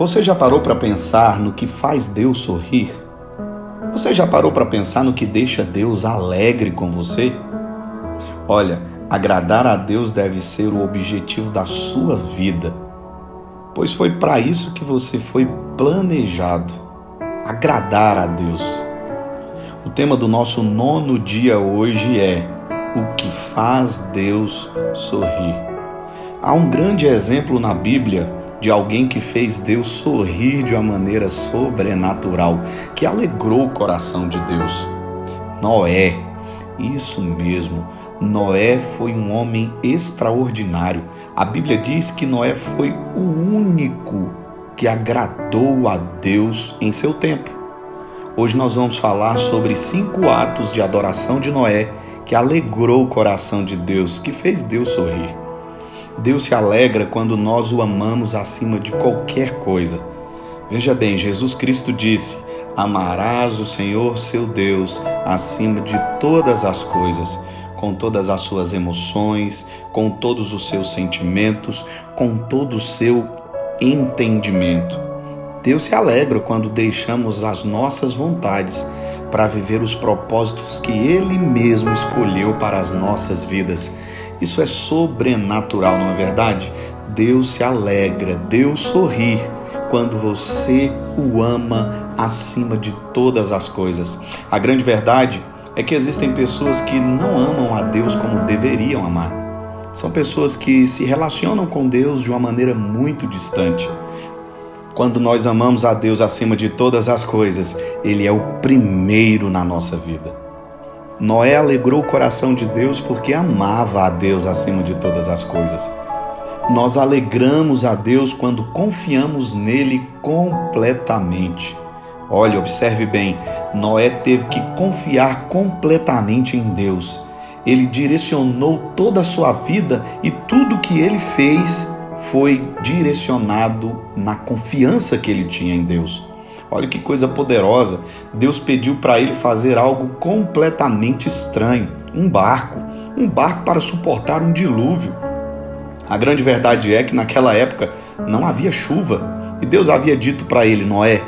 Você já parou para pensar no que faz Deus sorrir? Você já parou para pensar no que deixa Deus alegre com você? Olha, agradar a Deus deve ser o objetivo da sua vida, pois foi para isso que você foi planejado agradar a Deus. O tema do nosso nono dia hoje é O que faz Deus sorrir. Há um grande exemplo na Bíblia de alguém que fez Deus sorrir de uma maneira sobrenatural, que alegrou o coração de Deus. Noé, isso mesmo. Noé foi um homem extraordinário. A Bíblia diz que Noé foi o único que agradou a Deus em seu tempo. Hoje nós vamos falar sobre cinco atos de adoração de Noé que alegrou o coração de Deus, que fez Deus sorrir. Deus se alegra quando nós o amamos acima de qualquer coisa. Veja bem, Jesus Cristo disse: Amarás o Senhor seu Deus acima de todas as coisas, com todas as suas emoções, com todos os seus sentimentos, com todo o seu entendimento. Deus se alegra quando deixamos as nossas vontades para viver os propósitos que Ele mesmo escolheu para as nossas vidas. Isso é sobrenatural, não é verdade? Deus se alegra, Deus sorri quando você o ama acima de todas as coisas. A grande verdade é que existem pessoas que não amam a Deus como deveriam amar. São pessoas que se relacionam com Deus de uma maneira muito distante. Quando nós amamos a Deus acima de todas as coisas, Ele é o primeiro na nossa vida. Noé alegrou o coração de Deus porque amava a Deus acima de todas as coisas. Nós alegramos a Deus quando confiamos nele completamente. Olha, observe bem, Noé teve que confiar completamente em Deus. Ele direcionou toda a sua vida e tudo que ele fez foi direcionado na confiança que ele tinha em Deus. Olha que coisa poderosa. Deus pediu para ele fazer algo completamente estranho: um barco. Um barco para suportar um dilúvio. A grande verdade é que naquela época não havia chuva. E Deus havia dito para ele: Noé,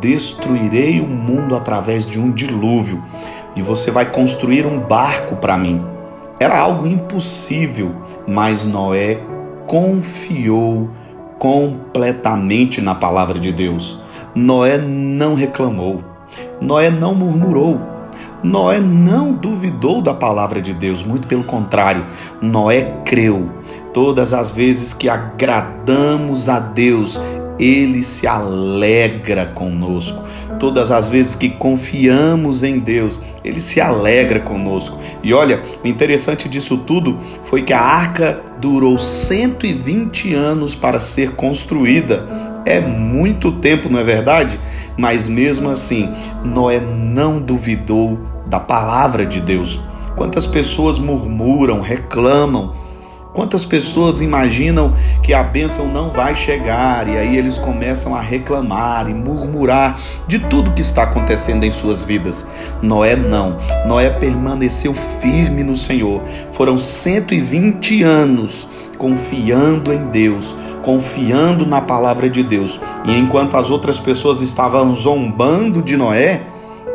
destruirei o mundo através de um dilúvio. E você vai construir um barco para mim. Era algo impossível, mas Noé confiou completamente na palavra de Deus. Noé não reclamou, Noé não murmurou, Noé não duvidou da palavra de Deus, muito pelo contrário, Noé creu. Todas as vezes que agradamos a Deus, ele se alegra conosco. Todas as vezes que confiamos em Deus, ele se alegra conosco. E olha, o interessante disso tudo foi que a arca durou 120 anos para ser construída. É muito tempo, não é verdade? Mas mesmo assim, Noé não duvidou da palavra de Deus. Quantas pessoas murmuram, reclamam, Quantas pessoas imaginam que a bênção não vai chegar e aí eles começam a reclamar e murmurar de tudo que está acontecendo em suas vidas? Noé não. Noé permaneceu firme no Senhor. Foram 120 anos confiando em Deus, confiando na palavra de Deus. E enquanto as outras pessoas estavam zombando de Noé,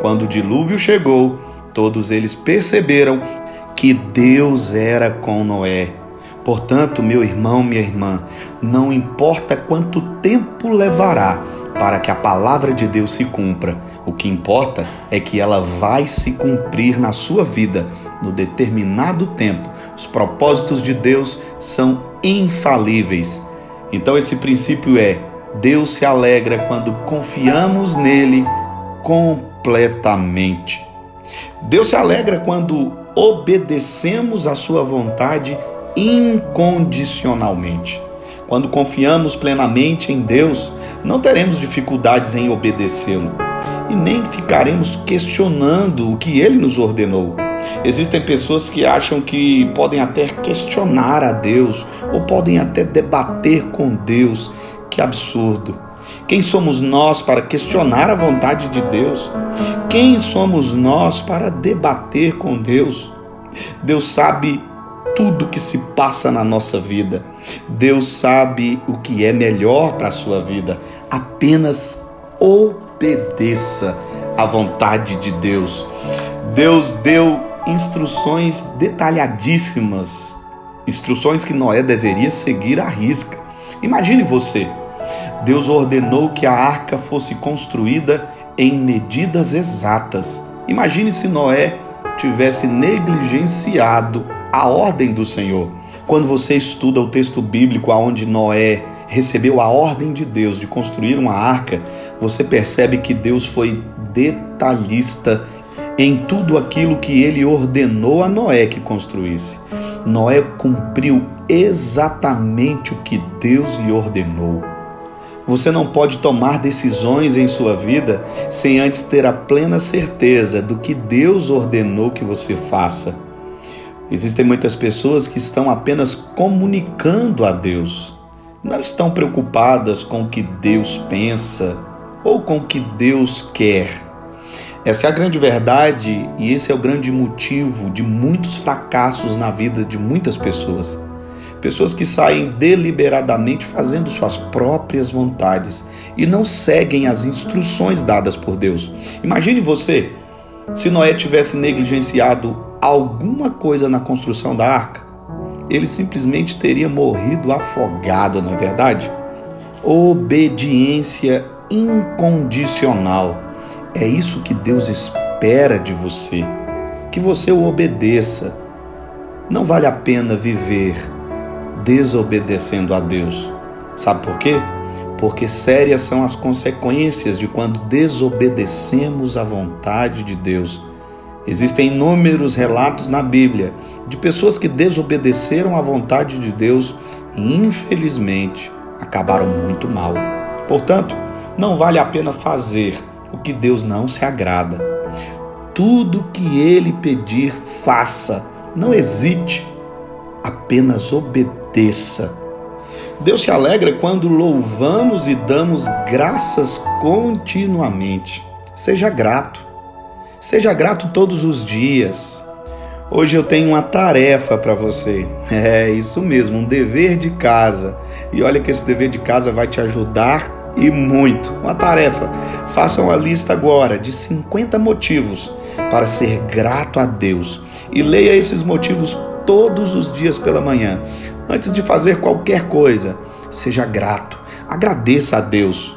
quando o dilúvio chegou, todos eles perceberam que Deus era com Noé. Portanto, meu irmão, minha irmã, não importa quanto tempo levará para que a palavra de Deus se cumpra, o que importa é que ela vai se cumprir na sua vida no determinado tempo. Os propósitos de Deus são infalíveis. Então, esse princípio é: Deus se alegra quando confiamos nele completamente. Deus se alegra quando obedecemos à sua vontade incondicionalmente. Quando confiamos plenamente em Deus, não teremos dificuldades em obedecê-lo e nem ficaremos questionando o que ele nos ordenou. Existem pessoas que acham que podem até questionar a Deus ou podem até debater com Deus. Que absurdo! Quem somos nós para questionar a vontade de Deus? Quem somos nós para debater com Deus? Deus sabe tudo que se passa na nossa vida. Deus sabe o que é melhor para a sua vida. Apenas obedeça à vontade de Deus. Deus deu instruções detalhadíssimas, instruções que Noé deveria seguir à risca. Imagine você. Deus ordenou que a arca fosse construída em medidas exatas. Imagine se Noé tivesse negligenciado a ordem do Senhor. Quando você estuda o texto bíblico aonde Noé recebeu a ordem de Deus de construir uma arca, você percebe que Deus foi detalhista em tudo aquilo que ele ordenou a Noé que construísse. Noé cumpriu exatamente o que Deus lhe ordenou. Você não pode tomar decisões em sua vida sem antes ter a plena certeza do que Deus ordenou que você faça. Existem muitas pessoas que estão apenas comunicando a Deus, não estão preocupadas com o que Deus pensa ou com o que Deus quer. Essa é a grande verdade e esse é o grande motivo de muitos fracassos na vida de muitas pessoas. Pessoas que saem deliberadamente fazendo suas próprias vontades e não seguem as instruções dadas por Deus. Imagine você se Noé tivesse negligenciado alguma coisa na construção da arca, ele simplesmente teria morrido afogado, não é verdade? Obediência incondicional. É isso que Deus espera de você, que você o obedeça. Não vale a pena viver desobedecendo a Deus. Sabe por quê? Porque sérias são as consequências de quando desobedecemos à vontade de Deus. Existem inúmeros relatos na Bíblia de pessoas que desobedeceram à vontade de Deus e, infelizmente, acabaram muito mal. Portanto, não vale a pena fazer o que Deus não se agrada. Tudo que Ele pedir, faça. Não hesite, apenas obedeça. Deus se alegra quando louvamos e damos graças continuamente. Seja grato. Seja grato todos os dias. Hoje eu tenho uma tarefa para você. É isso mesmo, um dever de casa. E olha que esse dever de casa vai te ajudar e muito. Uma tarefa. Faça uma lista agora de 50 motivos para ser grato a Deus e leia esses motivos todos os dias pela manhã. Antes de fazer qualquer coisa, seja grato, agradeça a Deus.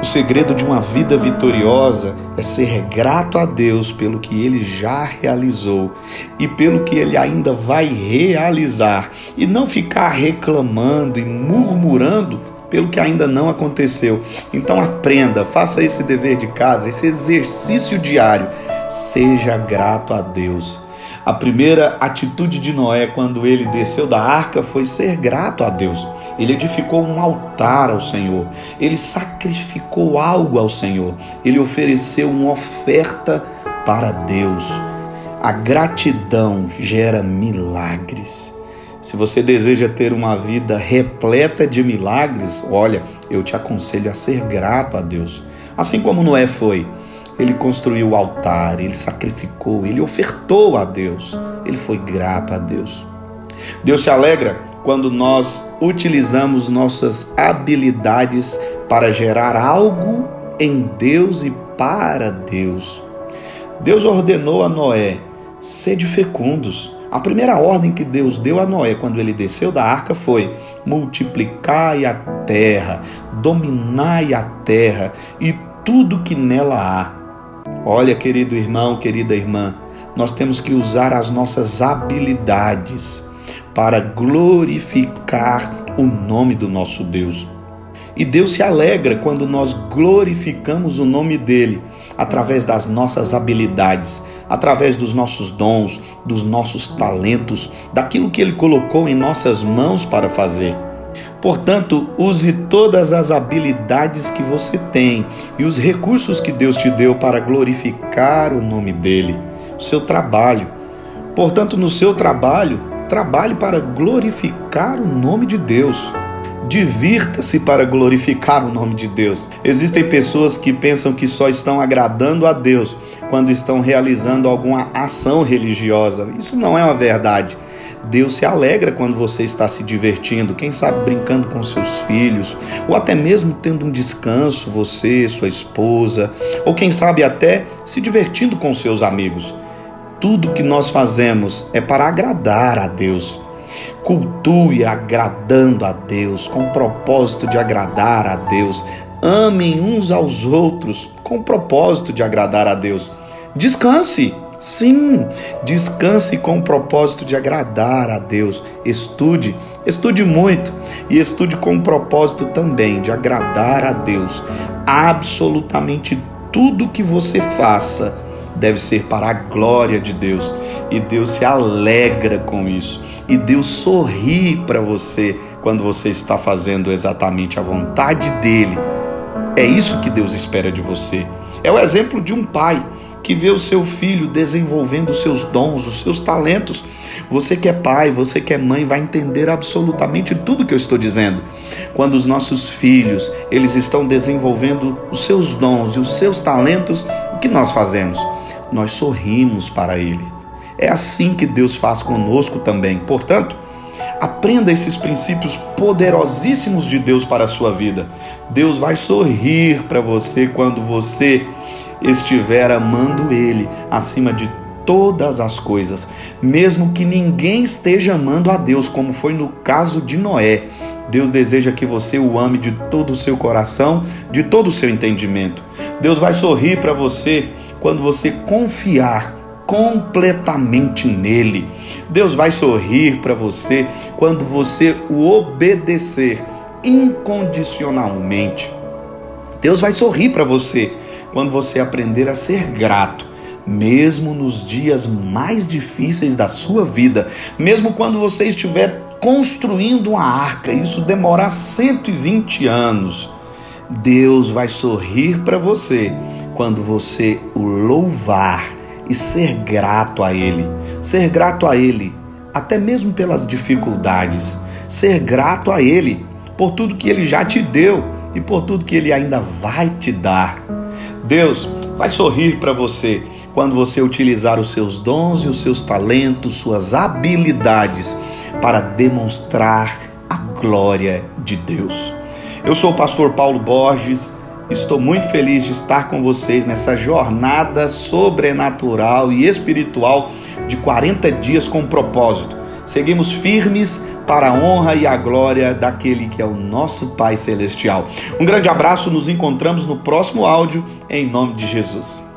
O segredo de uma vida vitoriosa é ser grato a Deus pelo que ele já realizou e pelo que ele ainda vai realizar, e não ficar reclamando e murmurando pelo que ainda não aconteceu. Então aprenda, faça esse dever de casa, esse exercício diário. Seja grato a Deus. A primeira atitude de Noé quando ele desceu da arca foi ser grato a Deus. Ele edificou um altar ao Senhor. Ele sacrificou algo ao Senhor. Ele ofereceu uma oferta para Deus. A gratidão gera milagres. Se você deseja ter uma vida repleta de milagres, olha, eu te aconselho a ser grato a Deus. Assim como Noé foi. Ele construiu o altar, ele sacrificou, ele ofertou a Deus, ele foi grato a Deus. Deus se alegra quando nós utilizamos nossas habilidades para gerar algo em Deus e para Deus. Deus ordenou a Noé: sede fecundos. A primeira ordem que Deus deu a Noé quando ele desceu da arca foi: multiplicai a terra, dominai a terra e tudo que nela há. Olha, querido irmão, querida irmã, nós temos que usar as nossas habilidades para glorificar o nome do nosso Deus. E Deus se alegra quando nós glorificamos o nome dele através das nossas habilidades, através dos nossos dons, dos nossos talentos, daquilo que ele colocou em nossas mãos para fazer. Portanto, use todas as habilidades que você tem e os recursos que Deus te deu para glorificar o nome dele, seu trabalho. Portanto, no seu trabalho, trabalhe para glorificar o nome de Deus. Divirta-se para glorificar o nome de Deus. Existem pessoas que pensam que só estão agradando a Deus quando estão realizando alguma ação religiosa. Isso não é uma verdade. Deus se alegra quando você está se divertindo, quem sabe brincando com seus filhos, ou até mesmo tendo um descanso, você, sua esposa, ou quem sabe até se divertindo com seus amigos. Tudo que nós fazemos é para agradar a Deus. Cultue agradando a Deus, com o propósito de agradar a Deus. Amem uns aos outros com o propósito de agradar a Deus. Descanse Sim, descanse com o propósito de agradar a Deus. Estude, estude muito e estude com o propósito também de agradar a Deus. Absolutamente tudo que você faça deve ser para a glória de Deus e Deus se alegra com isso. E Deus sorri para você quando você está fazendo exatamente a vontade dele. É isso que Deus espera de você. É o exemplo de um pai que vê o seu filho desenvolvendo os seus dons, os seus talentos. Você que é pai, você que é mãe, vai entender absolutamente tudo que eu estou dizendo. Quando os nossos filhos, eles estão desenvolvendo os seus dons e os seus talentos, o que nós fazemos? Nós sorrimos para ele. É assim que Deus faz conosco também. Portanto, aprenda esses princípios poderosíssimos de Deus para a sua vida. Deus vai sorrir para você quando você estiver amando Ele acima de todas as coisas, mesmo que ninguém esteja amando a Deus, como foi no caso de Noé. Deus deseja que você o ame de todo o seu coração, de todo o seu entendimento. Deus vai sorrir para você quando você confiar completamente nele. Deus vai sorrir para você quando você o obedecer incondicionalmente. Deus vai sorrir para você quando você aprender a ser grato, mesmo nos dias mais difíceis da sua vida, mesmo quando você estiver construindo uma arca, isso demorar 120 anos, Deus vai sorrir para você quando você o louvar e ser grato a Ele. Ser grato a Ele, até mesmo pelas dificuldades. Ser grato a Ele por tudo que Ele já te deu e por tudo que Ele ainda vai te dar. Deus vai sorrir para você quando você utilizar os seus dons e os seus talentos, suas habilidades para demonstrar a glória de Deus. Eu sou o pastor Paulo Borges. Estou muito feliz de estar com vocês nessa jornada sobrenatural e espiritual de 40 dias com propósito. Seguimos firmes para a honra e a glória daquele que é o nosso Pai Celestial. Um grande abraço, nos encontramos no próximo áudio, em nome de Jesus.